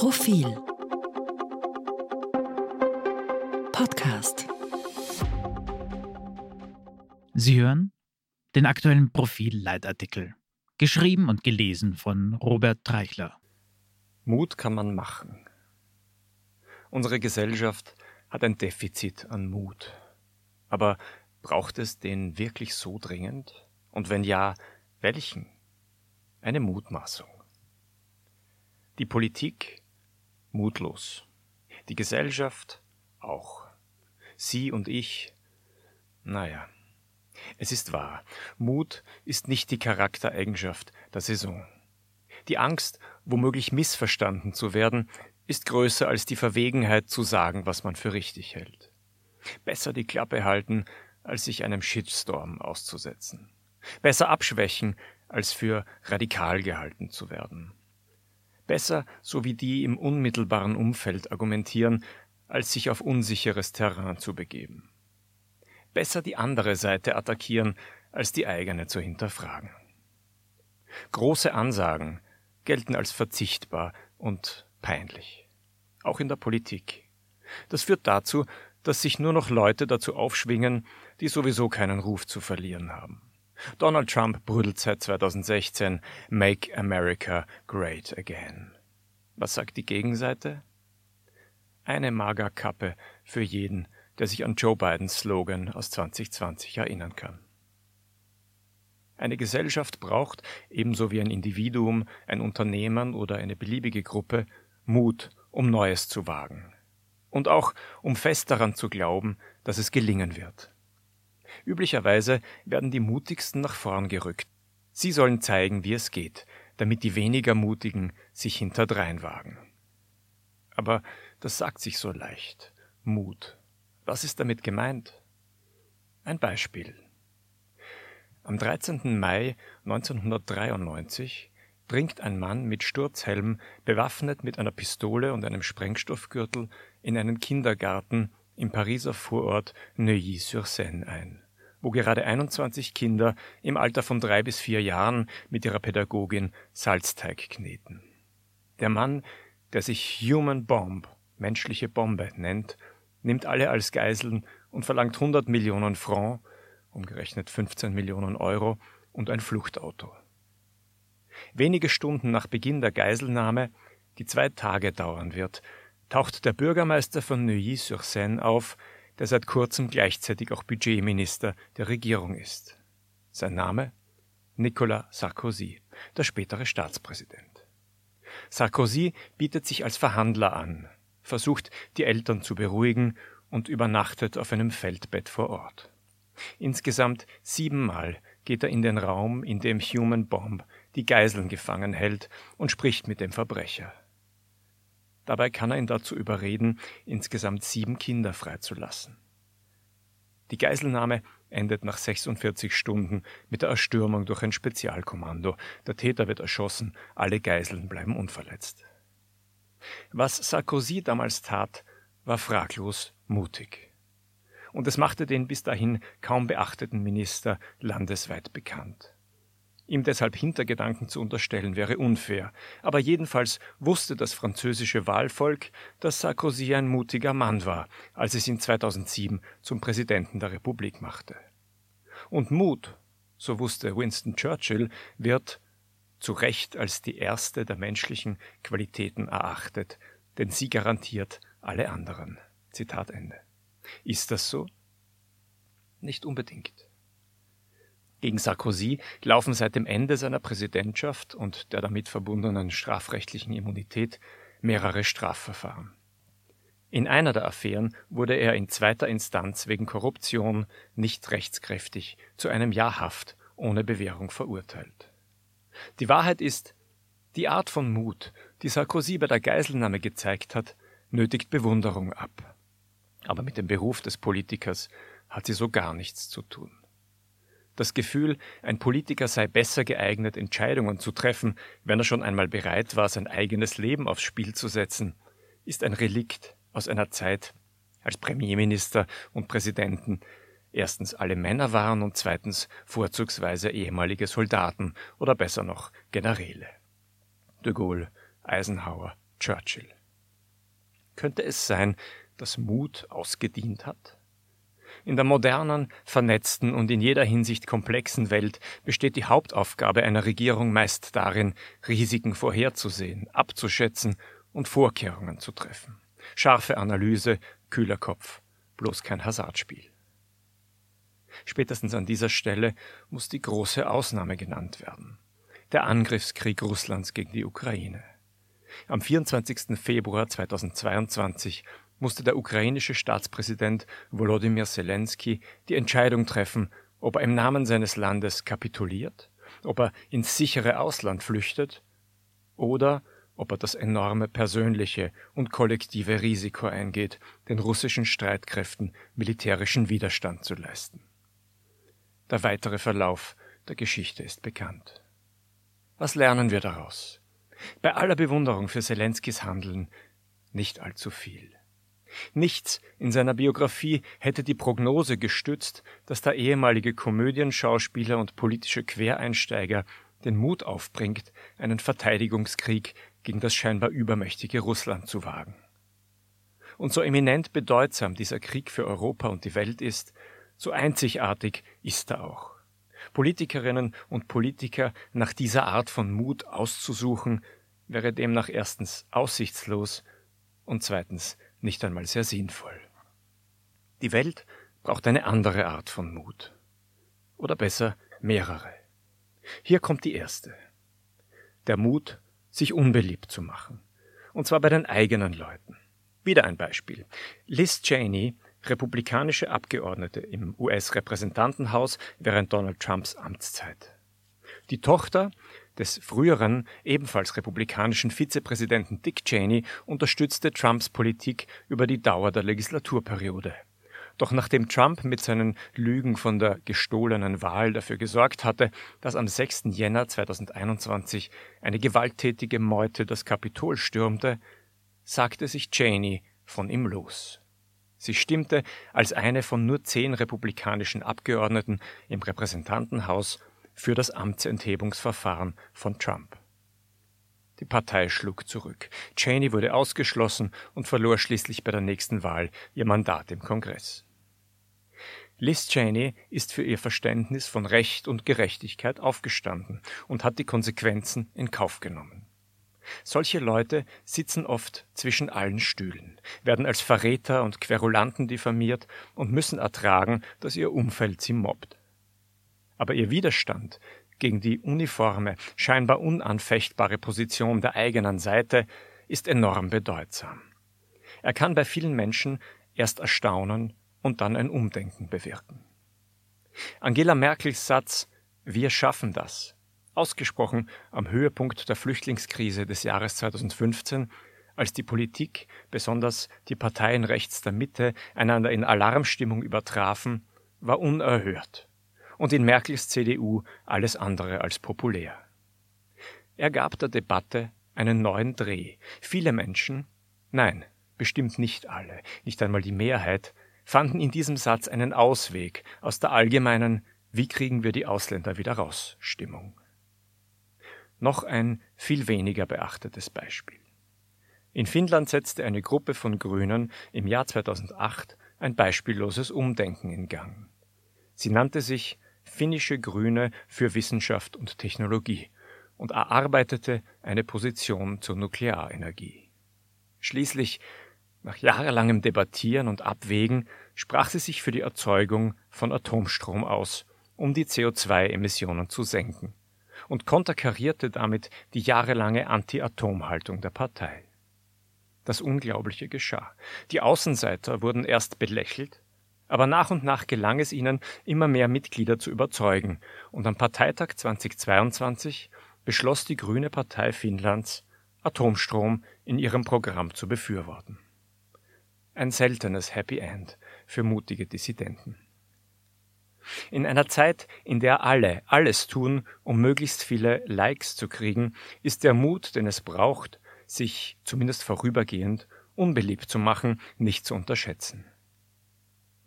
Profil Podcast Sie hören den aktuellen Profil-Leitartikel, geschrieben und gelesen von Robert Treichler. Mut kann man machen. Unsere Gesellschaft hat ein Defizit an Mut. Aber braucht es den wirklich so dringend? Und wenn ja, welchen? Eine Mutmaßung. Die Politik mutlos. Die Gesellschaft auch. Sie und ich, naja. Es ist wahr, Mut ist nicht die Charaktereigenschaft der Saison. Die Angst, womöglich missverstanden zu werden, ist größer als die Verwegenheit zu sagen, was man für richtig hält. Besser die Klappe halten, als sich einem Shitstorm auszusetzen. Besser abschwächen, als für radikal gehalten zu werden. Besser, so wie die im unmittelbaren Umfeld argumentieren, als sich auf unsicheres Terrain zu begeben. Besser die andere Seite attackieren, als die eigene zu hinterfragen. Große Ansagen gelten als verzichtbar und peinlich. Auch in der Politik. Das führt dazu, dass sich nur noch Leute dazu aufschwingen, die sowieso keinen Ruf zu verlieren haben. Donald Trump brüdelt seit 2016 Make America Great Again. Was sagt die Gegenseite? Eine Magerkappe für jeden, der sich an Joe Bidens Slogan aus 2020 erinnern kann. Eine Gesellschaft braucht, ebenso wie ein Individuum, ein Unternehmen oder eine beliebige Gruppe, Mut, um Neues zu wagen. Und auch, um fest daran zu glauben, dass es gelingen wird. Üblicherweise werden die Mutigsten nach vorn gerückt. Sie sollen zeigen, wie es geht, damit die weniger Mutigen sich hinterdrein wagen. Aber das sagt sich so leicht. Mut. Was ist damit gemeint? Ein Beispiel. Am 13. Mai 1993 dringt ein Mann mit Sturzhelm, bewaffnet mit einer Pistole und einem Sprengstoffgürtel, in einen Kindergarten im Pariser Vorort Neuilly-sur-Seine ein, wo gerade 21 Kinder im Alter von drei bis vier Jahren mit ihrer Pädagogin Salzteig kneten. Der Mann, der sich Human Bomb, menschliche Bombe, nennt, nimmt alle als Geiseln und verlangt 100 Millionen Franc, umgerechnet 15 Millionen Euro, und ein Fluchtauto. Wenige Stunden nach Beginn der Geiselnahme, die zwei Tage dauern wird, taucht der Bürgermeister von Neuilly-sur-Seine auf, der seit kurzem gleichzeitig auch Budgetminister der Regierung ist. Sein Name? Nicolas Sarkozy, der spätere Staatspräsident. Sarkozy bietet sich als Verhandler an, versucht, die Eltern zu beruhigen und übernachtet auf einem Feldbett vor Ort. Insgesamt siebenmal geht er in den Raum, in dem Human Bomb die Geiseln gefangen hält und spricht mit dem Verbrecher. Dabei kann er ihn dazu überreden, insgesamt sieben Kinder freizulassen. Die Geiselnahme endet nach 46 Stunden mit der Erstürmung durch ein Spezialkommando. Der Täter wird erschossen, alle Geiseln bleiben unverletzt. Was Sarkozy damals tat, war fraglos mutig. Und es machte den bis dahin kaum beachteten Minister landesweit bekannt. Ihm deshalb Hintergedanken zu unterstellen wäre unfair, aber jedenfalls wusste das französische Wahlvolk, dass Sarkozy ein mutiger Mann war, als es ihn 2007 zum Präsidenten der Republik machte. Und Mut, so wusste Winston Churchill, wird zu Recht als die erste der menschlichen Qualitäten erachtet, denn sie garantiert alle anderen. Zitat Ende. Ist das so? Nicht unbedingt. Gegen Sarkozy laufen seit dem Ende seiner Präsidentschaft und der damit verbundenen strafrechtlichen Immunität mehrere Strafverfahren. In einer der Affären wurde er in zweiter Instanz wegen Korruption nicht rechtskräftig zu einem Jahr Haft ohne Bewährung verurteilt. Die Wahrheit ist, die Art von Mut, die Sarkozy bei der Geiselnahme gezeigt hat, nötigt Bewunderung ab. Aber mit dem Beruf des Politikers hat sie so gar nichts zu tun. Das Gefühl, ein Politiker sei besser geeignet, Entscheidungen zu treffen, wenn er schon einmal bereit war, sein eigenes Leben aufs Spiel zu setzen, ist ein Relikt aus einer Zeit, als Premierminister und Präsidenten erstens alle Männer waren und zweitens vorzugsweise ehemalige Soldaten oder besser noch Generäle. De Gaulle, Eisenhower, Churchill. Könnte es sein, dass Mut ausgedient hat? In der modernen, vernetzten und in jeder Hinsicht komplexen Welt besteht die Hauptaufgabe einer Regierung meist darin, Risiken vorherzusehen, abzuschätzen und Vorkehrungen zu treffen. Scharfe Analyse, kühler Kopf, bloß kein Hasardspiel. Spätestens an dieser Stelle muss die große Ausnahme genannt werden. Der Angriffskrieg Russlands gegen die Ukraine. Am 24. Februar 2022 musste der ukrainische Staatspräsident Volodymyr Zelensky die Entscheidung treffen, ob er im Namen seines Landes kapituliert, ob er ins sichere Ausland flüchtet oder ob er das enorme persönliche und kollektive Risiko eingeht, den russischen Streitkräften militärischen Widerstand zu leisten. Der weitere Verlauf der Geschichte ist bekannt. Was lernen wir daraus? Bei aller Bewunderung für Zelenskys Handeln nicht allzu viel. Nichts in seiner Biografie hätte die Prognose gestützt, dass der ehemalige Komödienschauspieler und politische Quereinsteiger den Mut aufbringt, einen Verteidigungskrieg gegen das scheinbar übermächtige Russland zu wagen. Und so eminent bedeutsam dieser Krieg für Europa und die Welt ist, so einzigartig ist er auch. Politikerinnen und Politiker nach dieser Art von Mut auszusuchen, wäre demnach erstens aussichtslos und zweitens nicht einmal sehr sinnvoll. Die Welt braucht eine andere Art von Mut. Oder besser mehrere. Hier kommt die erste. Der Mut, sich unbeliebt zu machen. Und zwar bei den eigenen Leuten. Wieder ein Beispiel. Liz Cheney, republikanische Abgeordnete im US-Repräsentantenhaus während Donald Trumps Amtszeit. Die Tochter des früheren, ebenfalls republikanischen Vizepräsidenten Dick Cheney unterstützte Trumps Politik über die Dauer der Legislaturperiode. Doch nachdem Trump mit seinen Lügen von der gestohlenen Wahl dafür gesorgt hatte, dass am 6. Jänner 2021 eine gewalttätige Meute das Kapitol stürmte, sagte sich Cheney von ihm los. Sie stimmte als eine von nur zehn republikanischen Abgeordneten im Repräsentantenhaus für das Amtsenthebungsverfahren von Trump. Die Partei schlug zurück. Cheney wurde ausgeschlossen und verlor schließlich bei der nächsten Wahl ihr Mandat im Kongress. Liz Cheney ist für ihr Verständnis von Recht und Gerechtigkeit aufgestanden und hat die Konsequenzen in Kauf genommen. Solche Leute sitzen oft zwischen allen Stühlen, werden als Verräter und Querulanten diffamiert und müssen ertragen, dass ihr Umfeld sie mobbt aber ihr Widerstand gegen die uniforme, scheinbar unanfechtbare Position der eigenen Seite ist enorm bedeutsam. Er kann bei vielen Menschen erst erstaunen und dann ein Umdenken bewirken. Angela Merkels Satz Wir schaffen das, ausgesprochen am Höhepunkt der Flüchtlingskrise des Jahres 2015, als die Politik, besonders die Parteien rechts der Mitte, einander in Alarmstimmung übertrafen, war unerhört und in Merkels CDU alles andere als populär. Er gab der Debatte einen neuen Dreh. Viele Menschen, nein, bestimmt nicht alle, nicht einmal die Mehrheit, fanden in diesem Satz einen Ausweg aus der allgemeinen Wie kriegen wir die Ausländer wieder raus Stimmung. Noch ein viel weniger beachtetes Beispiel. In Finnland setzte eine Gruppe von Grünen im Jahr 2008 ein beispielloses Umdenken in Gang. Sie nannte sich finnische Grüne für Wissenschaft und Technologie und erarbeitete eine Position zur Nuklearenergie. Schließlich, nach jahrelangem Debattieren und Abwägen, sprach sie sich für die Erzeugung von Atomstrom aus, um die CO2-Emissionen zu senken, und konterkarierte damit die jahrelange Anti-Atom-Haltung der Partei. Das Unglaubliche geschah. Die Außenseiter wurden erst belächelt, aber nach und nach gelang es ihnen, immer mehr Mitglieder zu überzeugen, und am Parteitag 2022 beschloss die Grüne Partei Finnlands, Atomstrom in ihrem Programm zu befürworten. Ein seltenes Happy End für mutige Dissidenten. In einer Zeit, in der alle alles tun, um möglichst viele Likes zu kriegen, ist der Mut, den es braucht, sich zumindest vorübergehend unbeliebt zu machen, nicht zu unterschätzen.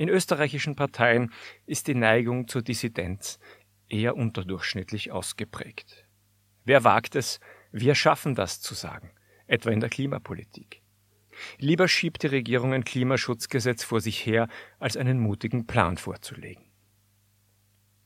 In österreichischen Parteien ist die Neigung zur Dissidenz eher unterdurchschnittlich ausgeprägt. Wer wagt es, wir schaffen das zu sagen, etwa in der Klimapolitik. Lieber schiebt die Regierung ein Klimaschutzgesetz vor sich her, als einen mutigen Plan vorzulegen.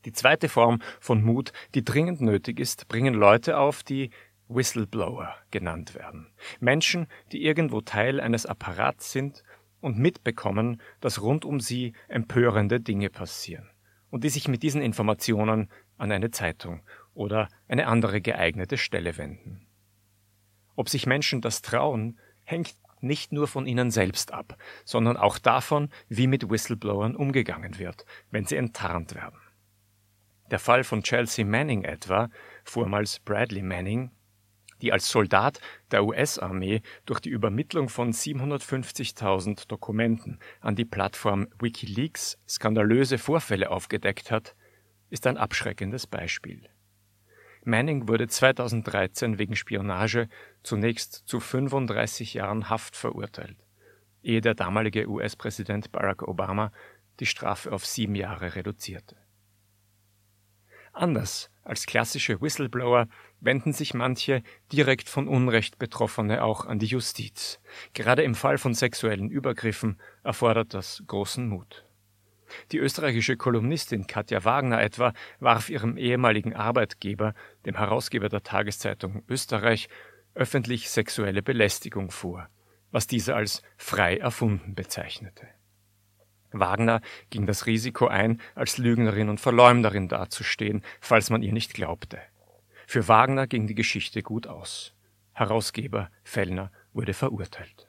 Die zweite Form von Mut, die dringend nötig ist, bringen Leute auf, die Whistleblower genannt werden. Menschen, die irgendwo Teil eines Apparats sind und mitbekommen, dass rund um sie empörende Dinge passieren und die sich mit diesen Informationen an eine Zeitung oder eine andere geeignete Stelle wenden. Ob sich Menschen das trauen, hängt nicht nur von ihnen selbst ab, sondern auch davon, wie mit Whistleblowern umgegangen wird, wenn sie enttarnt werden. Der Fall von Chelsea Manning etwa, vormals Bradley Manning, die als Soldat der US-Armee durch die Übermittlung von 750.000 Dokumenten an die Plattform Wikileaks skandalöse Vorfälle aufgedeckt hat, ist ein abschreckendes Beispiel. Manning wurde 2013 wegen Spionage zunächst zu 35 Jahren Haft verurteilt, ehe der damalige US-Präsident Barack Obama die Strafe auf sieben Jahre reduzierte. Anders als klassische Whistleblower wenden sich manche direkt von Unrecht Betroffene auch an die Justiz. Gerade im Fall von sexuellen Übergriffen erfordert das großen Mut. Die österreichische Kolumnistin Katja Wagner etwa warf ihrem ehemaligen Arbeitgeber, dem Herausgeber der Tageszeitung Österreich, öffentlich sexuelle Belästigung vor, was dieser als frei erfunden bezeichnete. Wagner ging das Risiko ein, als Lügnerin und Verleumderin dazustehen, falls man ihr nicht glaubte. Für Wagner ging die Geschichte gut aus. Herausgeber Fellner wurde verurteilt.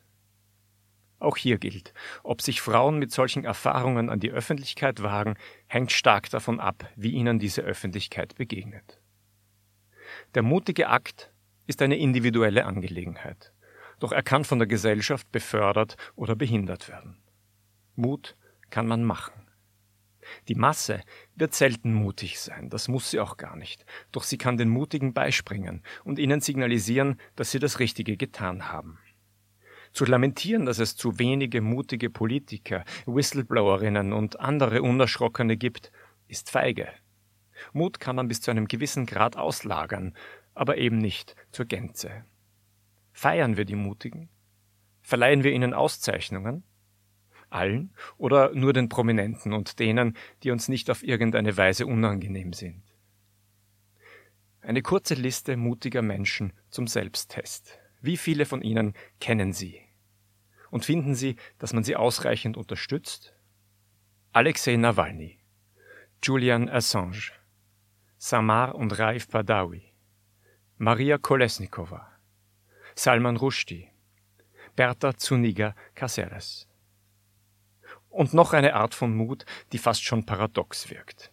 Auch hier gilt, ob sich Frauen mit solchen Erfahrungen an die Öffentlichkeit wagen, hängt stark davon ab, wie ihnen diese Öffentlichkeit begegnet. Der mutige Akt ist eine individuelle Angelegenheit, doch er kann von der Gesellschaft befördert oder behindert werden. Mut kann man machen. Die Masse wird selten mutig sein, das muss sie auch gar nicht, doch sie kann den Mutigen beispringen und ihnen signalisieren, dass sie das Richtige getan haben. Zu lamentieren, dass es zu wenige mutige Politiker, Whistleblowerinnen und andere Unerschrockene gibt, ist feige. Mut kann man bis zu einem gewissen Grad auslagern, aber eben nicht zur Gänze. Feiern wir die Mutigen? Verleihen wir ihnen Auszeichnungen? Allen oder nur den Prominenten und denen, die uns nicht auf irgendeine Weise unangenehm sind. Eine kurze Liste mutiger Menschen zum Selbsttest. Wie viele von ihnen kennen Sie? Und finden Sie, dass man sie ausreichend unterstützt? Alexei Nawalny, Julian Assange, Samar und Raif Badawi, Maria Kolesnikova, Salman Rushdie, Berta Zuniga Caceres und noch eine Art von Mut, die fast schon paradox wirkt.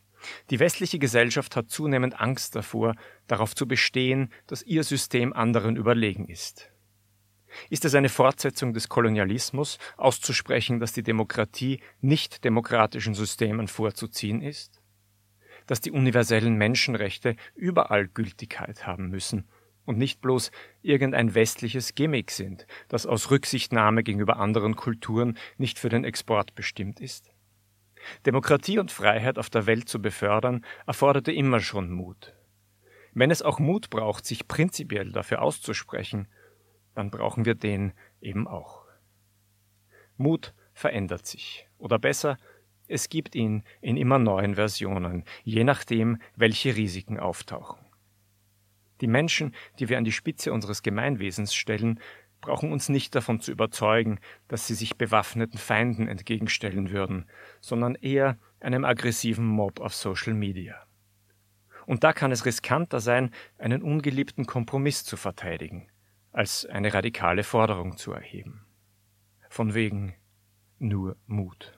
Die westliche Gesellschaft hat zunehmend Angst davor, darauf zu bestehen, dass ihr System anderen überlegen ist. Ist es eine Fortsetzung des Kolonialismus, auszusprechen, dass die Demokratie nicht demokratischen Systemen vorzuziehen ist? Dass die universellen Menschenrechte überall Gültigkeit haben müssen und nicht bloß irgendein westliches Gimmick sind, das aus Rücksichtnahme gegenüber anderen Kulturen nicht für den Export bestimmt ist? Demokratie und Freiheit auf der Welt zu befördern, erforderte immer schon Mut. Wenn es auch Mut braucht, sich prinzipiell dafür auszusprechen, dann brauchen wir den eben auch. Mut verändert sich, oder besser, es gibt ihn in immer neuen Versionen, je nachdem, welche Risiken auftauchen. Die Menschen, die wir an die Spitze unseres Gemeinwesens stellen, brauchen uns nicht davon zu überzeugen, dass sie sich bewaffneten Feinden entgegenstellen würden, sondern eher einem aggressiven Mob auf Social Media. Und da kann es riskanter sein, einen ungeliebten Kompromiss zu verteidigen, als eine radikale Forderung zu erheben. Von wegen nur Mut.